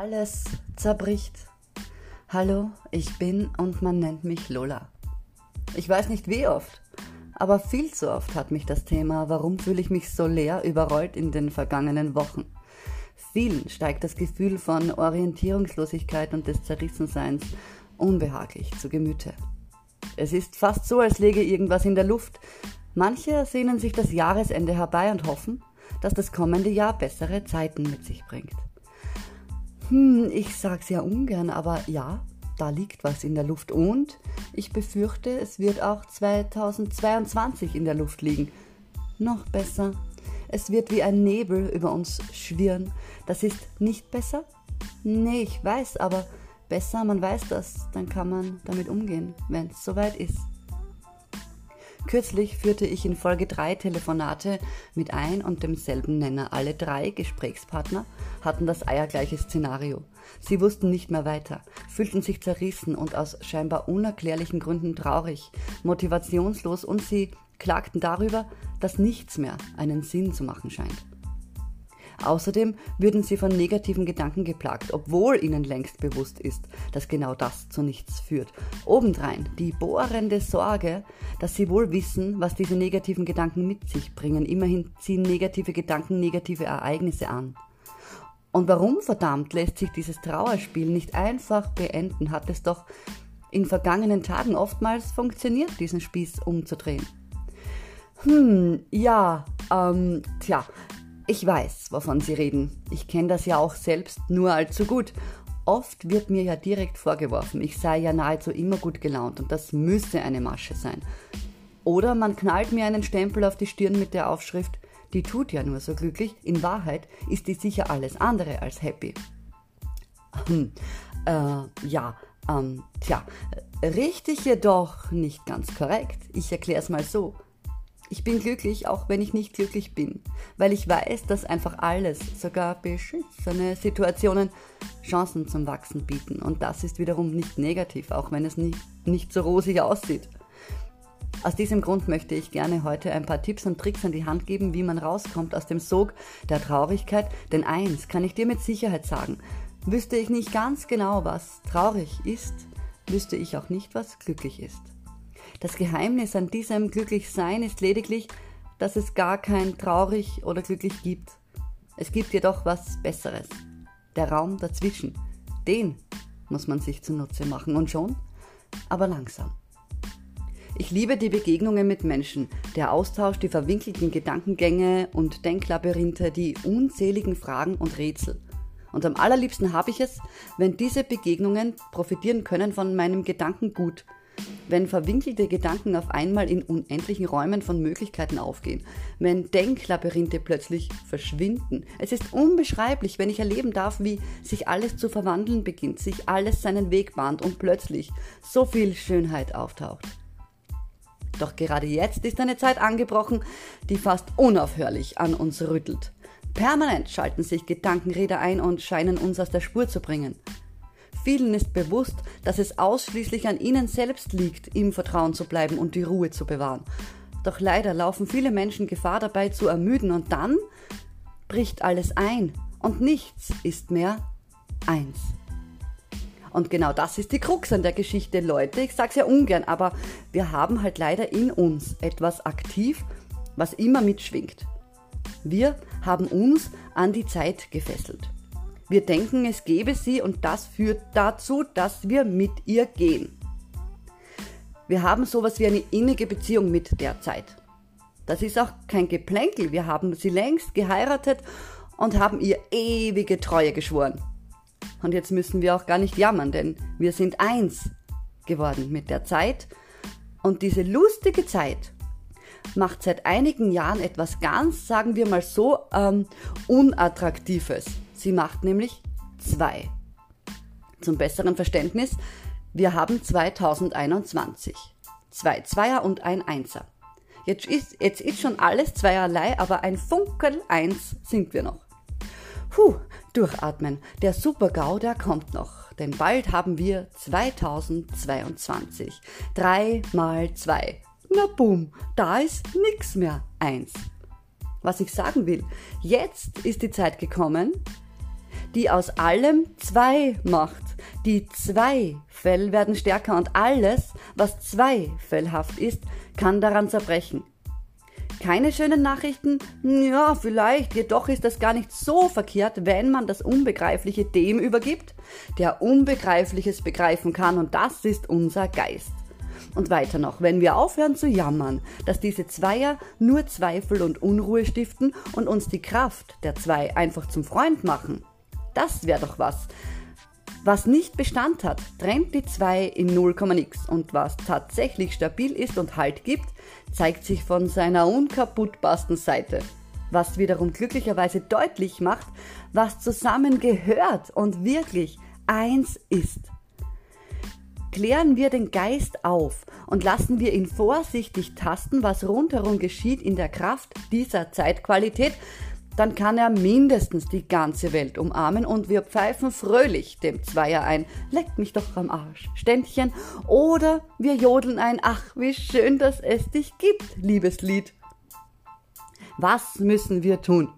Alles zerbricht. Hallo, ich bin und man nennt mich Lola. Ich weiß nicht wie oft, aber viel zu oft hat mich das Thema, warum fühle ich mich so leer, überrollt in den vergangenen Wochen. Vielen steigt das Gefühl von Orientierungslosigkeit und des Zerrissenseins unbehaglich zu Gemüte. Es ist fast so, als läge irgendwas in der Luft. Manche sehnen sich das Jahresende herbei und hoffen, dass das kommende Jahr bessere Zeiten mit sich bringt. Hm, ich sag's ja ungern, aber ja, da liegt was in der Luft und ich befürchte, es wird auch 2022 in der Luft liegen. Noch besser, es wird wie ein Nebel über uns schwirren. Das ist nicht besser? Nee, ich weiß, aber besser, man weiß das, dann kann man damit umgehen, wenn es soweit ist. Kürzlich führte ich in Folge drei Telefonate mit ein und demselben Nenner. Alle drei Gesprächspartner hatten das eiergleiche Szenario. Sie wussten nicht mehr weiter, fühlten sich zerrissen und aus scheinbar unerklärlichen Gründen traurig, motivationslos und sie klagten darüber, dass nichts mehr einen Sinn zu machen scheint. Außerdem würden sie von negativen Gedanken geplagt, obwohl ihnen längst bewusst ist, dass genau das zu nichts führt. Obendrein die bohrende Sorge, dass sie wohl wissen, was diese negativen Gedanken mit sich bringen. Immerhin ziehen negative Gedanken negative Ereignisse an. Und warum verdammt lässt sich dieses Trauerspiel nicht einfach beenden, hat es doch in vergangenen Tagen oftmals funktioniert, diesen Spieß umzudrehen. Hm, ja, ähm, tja, ich weiß, wovon Sie reden. Ich kenne das ja auch selbst nur allzu gut. Oft wird mir ja direkt vorgeworfen, ich sei ja nahezu immer gut gelaunt und das müsse eine Masche sein. Oder man knallt mir einen Stempel auf die Stirn mit der Aufschrift, die tut ja nur so glücklich, in Wahrheit ist die sicher alles andere als happy. Hm, äh, ja, ähm, tja, richtig jedoch nicht ganz korrekt. Ich erkläre es mal so. Ich bin glücklich, auch wenn ich nicht glücklich bin, weil ich weiß, dass einfach alles, sogar beschissene Situationen, Chancen zum Wachsen bieten. Und das ist wiederum nicht negativ, auch wenn es nicht, nicht so rosig aussieht. Aus diesem Grund möchte ich gerne heute ein paar Tipps und Tricks an die Hand geben, wie man rauskommt aus dem Sog der Traurigkeit. Denn eins kann ich dir mit Sicherheit sagen, wüsste ich nicht ganz genau, was traurig ist, wüsste ich auch nicht, was glücklich ist. Das Geheimnis an diesem Glücklichsein ist lediglich, dass es gar kein traurig oder glücklich gibt. Es gibt jedoch was Besseres. Der Raum dazwischen. Den muss man sich zunutze machen und schon, aber langsam. Ich liebe die Begegnungen mit Menschen, der Austausch, die verwinkelten Gedankengänge und Denklabyrinthe, die unzähligen Fragen und Rätsel. Und am allerliebsten habe ich es, wenn diese Begegnungen profitieren können von meinem Gedankengut, wenn verwinkelte Gedanken auf einmal in unendlichen Räumen von Möglichkeiten aufgehen, wenn Denklabyrinthe plötzlich verschwinden. Es ist unbeschreiblich, wenn ich erleben darf, wie sich alles zu verwandeln beginnt, sich alles seinen Weg bahnt und plötzlich so viel Schönheit auftaucht. Doch gerade jetzt ist eine Zeit angebrochen, die fast unaufhörlich an uns rüttelt. Permanent schalten sich Gedankenräder ein und scheinen uns aus der Spur zu bringen. Vielen ist bewusst, dass es ausschließlich an ihnen selbst liegt, im Vertrauen zu bleiben und die Ruhe zu bewahren. Doch leider laufen viele Menschen Gefahr dabei zu ermüden und dann bricht alles ein und nichts ist mehr eins. Und genau das ist die Krux an der Geschichte, Leute. Ich sag's ja ungern, aber wir haben halt leider in uns etwas aktiv, was immer mitschwingt. Wir haben uns an die Zeit gefesselt. Wir denken, es gäbe sie und das führt dazu, dass wir mit ihr gehen. Wir haben sowas wie eine innige Beziehung mit der Zeit. Das ist auch kein Geplänkel. Wir haben sie längst geheiratet und haben ihr ewige Treue geschworen. Und jetzt müssen wir auch gar nicht jammern, denn wir sind eins geworden mit der Zeit. Und diese lustige Zeit macht seit einigen Jahren etwas ganz, sagen wir mal so, ähm, Unattraktives. Sie macht nämlich zwei. Zum besseren Verständnis, wir haben 2021. Zwei Zweier und ein Einser. Jetzt ist, jetzt ist schon alles zweierlei, aber ein Funkel eins sind wir noch. Puh, durchatmen. Der Super-GAU, der kommt noch. Denn bald haben wir 2022. Drei mal zwei. Na boom, da ist nix mehr eins. Was ich sagen will, jetzt ist die Zeit gekommen, die aus allem zwei macht. Die Zweifäll werden stärker und alles, was zweifellhaft ist, kann daran zerbrechen. Keine schönen Nachrichten? Ja, vielleicht, jedoch ist das gar nicht so verkehrt, wenn man das Unbegreifliche dem übergibt, der Unbegreifliches begreifen kann und das ist unser Geist. Und weiter noch, wenn wir aufhören zu jammern, dass diese Zweier nur Zweifel und Unruhe stiften und uns die Kraft der zwei einfach zum Freund machen, das wäre doch was. Was nicht Bestand hat, trennt die zwei in 0, nix und was tatsächlich stabil ist und Halt gibt, zeigt sich von seiner unkaputtbarsten Seite. Was wiederum glücklicherweise deutlich macht, was zusammengehört und wirklich eins ist. Klären wir den Geist auf und lassen wir ihn vorsichtig tasten, was rundherum geschieht in der Kraft dieser Zeitqualität, dann kann er mindestens die ganze Welt umarmen und wir pfeifen fröhlich dem Zweier ein, leckt mich doch am Arsch, Ständchen, oder wir jodeln ein, ach, wie schön, dass es dich gibt, liebes Lied. Was müssen wir tun?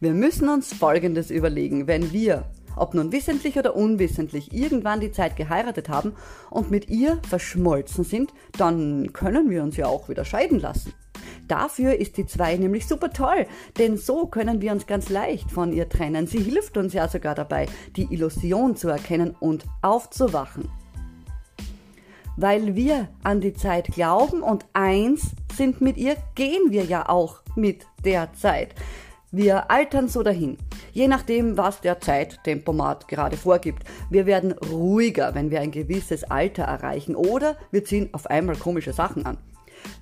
Wir müssen uns Folgendes überlegen, wenn wir, ob nun wissentlich oder unwissentlich, irgendwann die Zeit geheiratet haben und mit ihr verschmolzen sind, dann können wir uns ja auch wieder scheiden lassen. Dafür ist die 2 nämlich super toll, denn so können wir uns ganz leicht von ihr trennen. Sie hilft uns ja sogar dabei, die Illusion zu erkennen und aufzuwachen. Weil wir an die Zeit glauben und eins sind mit ihr, gehen wir ja auch mit der Zeit. Wir altern so dahin, je nachdem, was der Zeittempomat gerade vorgibt. Wir werden ruhiger, wenn wir ein gewisses Alter erreichen oder wir ziehen auf einmal komische Sachen an.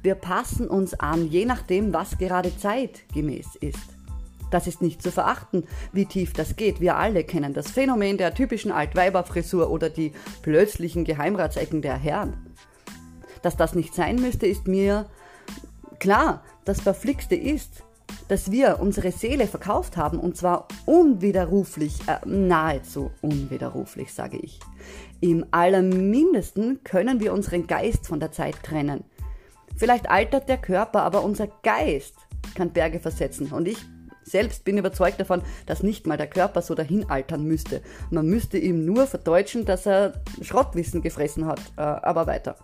Wir passen uns an, je nachdem, was gerade zeitgemäß ist. Das ist nicht zu verachten, wie tief das geht. Wir alle kennen das Phänomen der typischen Altweiberfrisur oder die plötzlichen Geheimratsecken der Herren. Dass das nicht sein müsste, ist mir klar. Das Verflixte ist, dass wir unsere Seele verkauft haben und zwar unwiderruflich, äh, nahezu unwiderruflich, sage ich. Im allermindesten können wir unseren Geist von der Zeit trennen. Vielleicht altert der Körper, aber unser Geist kann Berge versetzen. Und ich selbst bin überzeugt davon, dass nicht mal der Körper so dahin altern müsste. Man müsste ihm nur verdeutschen, dass er Schrottwissen gefressen hat. Äh, aber weiter.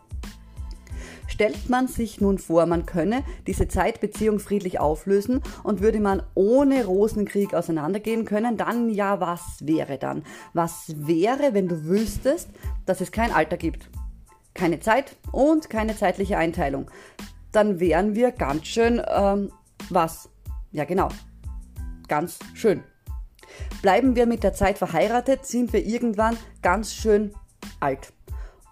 Stellt man sich nun vor, man könne diese Zeitbeziehung friedlich auflösen und würde man ohne Rosenkrieg auseinandergehen können, dann ja, was wäre dann? Was wäre, wenn du wüsstest, dass es kein Alter gibt? Keine Zeit und keine zeitliche Einteilung. Dann wären wir ganz schön, ähm, was? Ja, genau. Ganz schön. Bleiben wir mit der Zeit verheiratet, sind wir irgendwann ganz schön alt.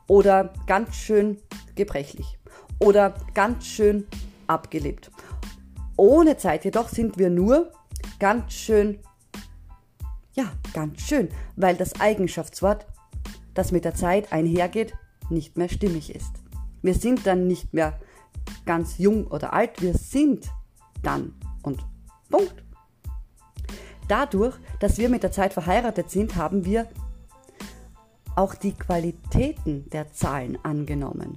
Oder ganz schön gebrechlich. Oder ganz schön abgelebt. Ohne Zeit jedoch sind wir nur ganz schön, ja, ganz schön, weil das Eigenschaftswort, das mit der Zeit einhergeht, nicht mehr stimmig ist. Wir sind dann nicht mehr ganz jung oder alt, wir sind dann und Punkt. Dadurch, dass wir mit der Zeit verheiratet sind, haben wir auch die Qualitäten der Zahlen angenommen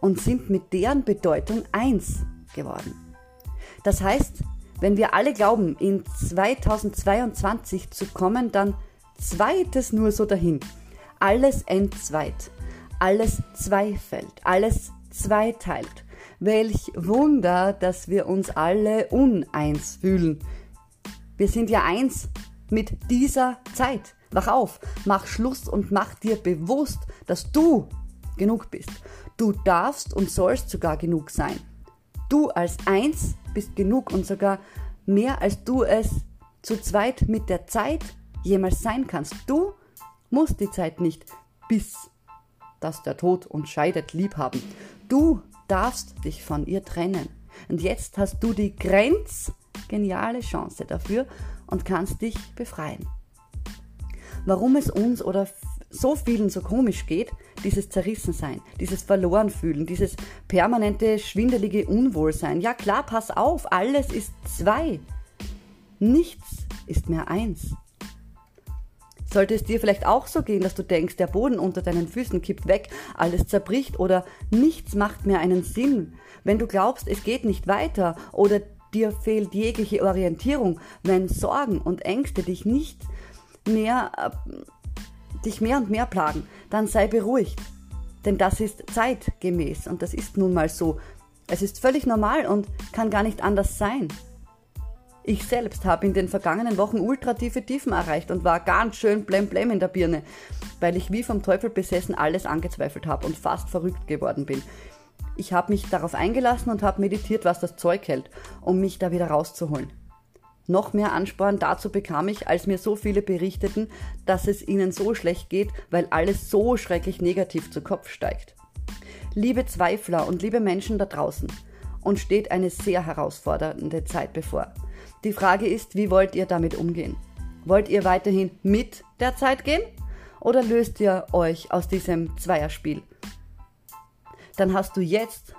und sind mit deren Bedeutung eins geworden. Das heißt, wenn wir alle glauben, in 2022 zu kommen, dann zweites nur so dahin. Alles entzweit alles zweifelt, alles zweiteilt. Welch Wunder, dass wir uns alle uneins fühlen. Wir sind ja eins mit dieser Zeit. Wach auf, mach Schluss und mach dir bewusst, dass du genug bist. Du darfst und sollst sogar genug sein. Du als eins bist genug und sogar mehr als du es zu zweit mit der Zeit jemals sein kannst. Du musst die Zeit nicht bis dass der Tod uns scheidet, lieb haben. Du darfst dich von ihr trennen. Und jetzt hast du die grenzgeniale Chance dafür und kannst dich befreien. Warum es uns oder so vielen so komisch geht, dieses Zerrissensein, dieses Verlorenfühlen, dieses permanente schwindelige Unwohlsein. Ja klar, pass auf, alles ist zwei. Nichts ist mehr eins. Sollte es dir vielleicht auch so gehen, dass du denkst, der Boden unter deinen Füßen kippt weg, alles zerbricht oder nichts macht mehr einen Sinn, wenn du glaubst, es geht nicht weiter oder dir fehlt jegliche Orientierung, wenn Sorgen und Ängste dich nicht mehr, äh, dich mehr und mehr plagen, dann sei beruhigt. Denn das ist zeitgemäß und das ist nun mal so. Es ist völlig normal und kann gar nicht anders sein. Ich selbst habe in den vergangenen Wochen ultrative Tiefen erreicht und war ganz schön blemblem in der Birne, weil ich wie vom Teufel besessen alles angezweifelt habe und fast verrückt geworden bin. Ich habe mich darauf eingelassen und habe meditiert, was das Zeug hält, um mich da wieder rauszuholen. Noch mehr Ansporn dazu bekam ich, als mir so viele berichteten, dass es ihnen so schlecht geht, weil alles so schrecklich negativ zu Kopf steigt. Liebe Zweifler und liebe Menschen da draußen, uns steht eine sehr herausfordernde Zeit bevor. Die Frage ist, wie wollt ihr damit umgehen? Wollt ihr weiterhin mit der Zeit gehen oder löst ihr euch aus diesem Zweierspiel? Dann hast du jetzt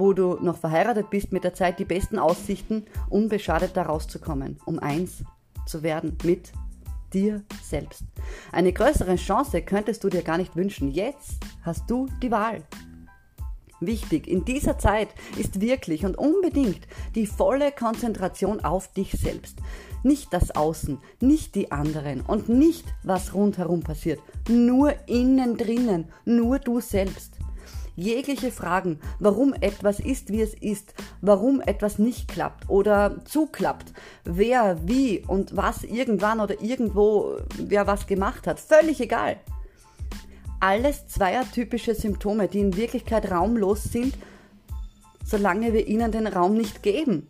wo du noch verheiratet bist, mit der Zeit die besten Aussichten, unbeschadet da rauszukommen, um eins zu werden mit dir selbst. Eine größere Chance könntest du dir gar nicht wünschen. Jetzt hast du die Wahl. Wichtig in dieser Zeit ist wirklich und unbedingt die volle Konzentration auf dich selbst. Nicht das Außen, nicht die anderen und nicht was rundherum passiert. Nur innen drinnen, nur du selbst jegliche Fragen, warum etwas ist, wie es ist, warum etwas nicht klappt oder zuklappt, wer, wie und was irgendwann oder irgendwo wer was gemacht hat, völlig egal. Alles zweiertypische Symptome, die in Wirklichkeit raumlos sind, solange wir ihnen den Raum nicht geben.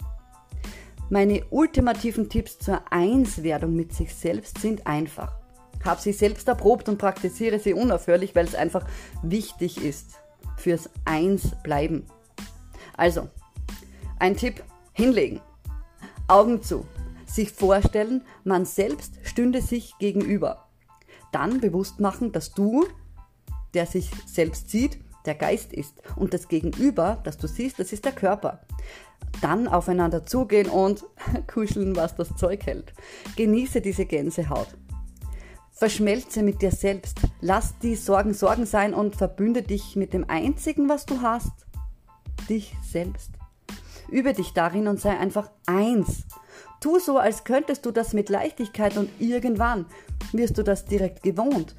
Meine ultimativen Tipps zur Einswerdung mit sich selbst sind einfach. Hab sie selbst erprobt und praktiziere sie unaufhörlich, weil es einfach wichtig ist fürs Eins bleiben. Also, ein Tipp, hinlegen. Augen zu. Sich vorstellen, man selbst stünde sich gegenüber. Dann bewusst machen, dass du, der sich selbst sieht, der Geist ist und das Gegenüber, das du siehst, das ist der Körper. Dann aufeinander zugehen und kuscheln, was das Zeug hält. Genieße diese Gänsehaut. Verschmelze mit dir selbst. Lass die Sorgen Sorgen sein und verbünde dich mit dem einzigen, was du hast. Dich selbst. Übe dich darin und sei einfach eins. Tu so, als könntest du das mit Leichtigkeit und irgendwann wirst du das direkt gewohnt.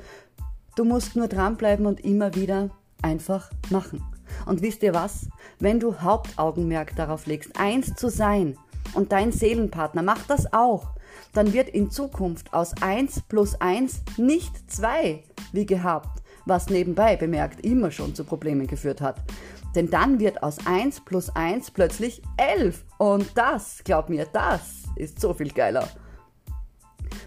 Du musst nur dranbleiben und immer wieder einfach machen. Und wisst ihr was? Wenn du Hauptaugenmerk darauf legst, eins zu sein und dein Seelenpartner macht das auch, dann wird in Zukunft aus 1 plus 1 nicht 2 wie gehabt, was nebenbei bemerkt immer schon zu Problemen geführt hat. Denn dann wird aus 1 plus 1 plötzlich 11 und das, glaub mir, das ist so viel geiler.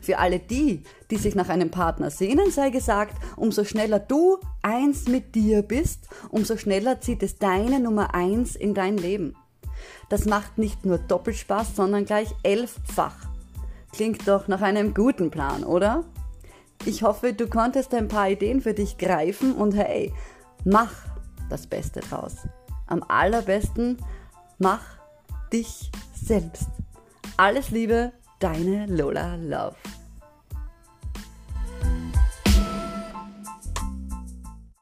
Für alle die, die sich nach einem Partner sehnen, sei gesagt, umso schneller du eins mit dir bist, umso schneller zieht es deine Nummer eins in dein Leben. Das macht nicht nur Doppelspaß, sondern gleich elffach. Klingt doch nach einem guten Plan, oder? Ich hoffe, du konntest ein paar Ideen für dich greifen und hey, mach das Beste draus. Am allerbesten mach dich selbst. Alles Liebe, deine Lola Love.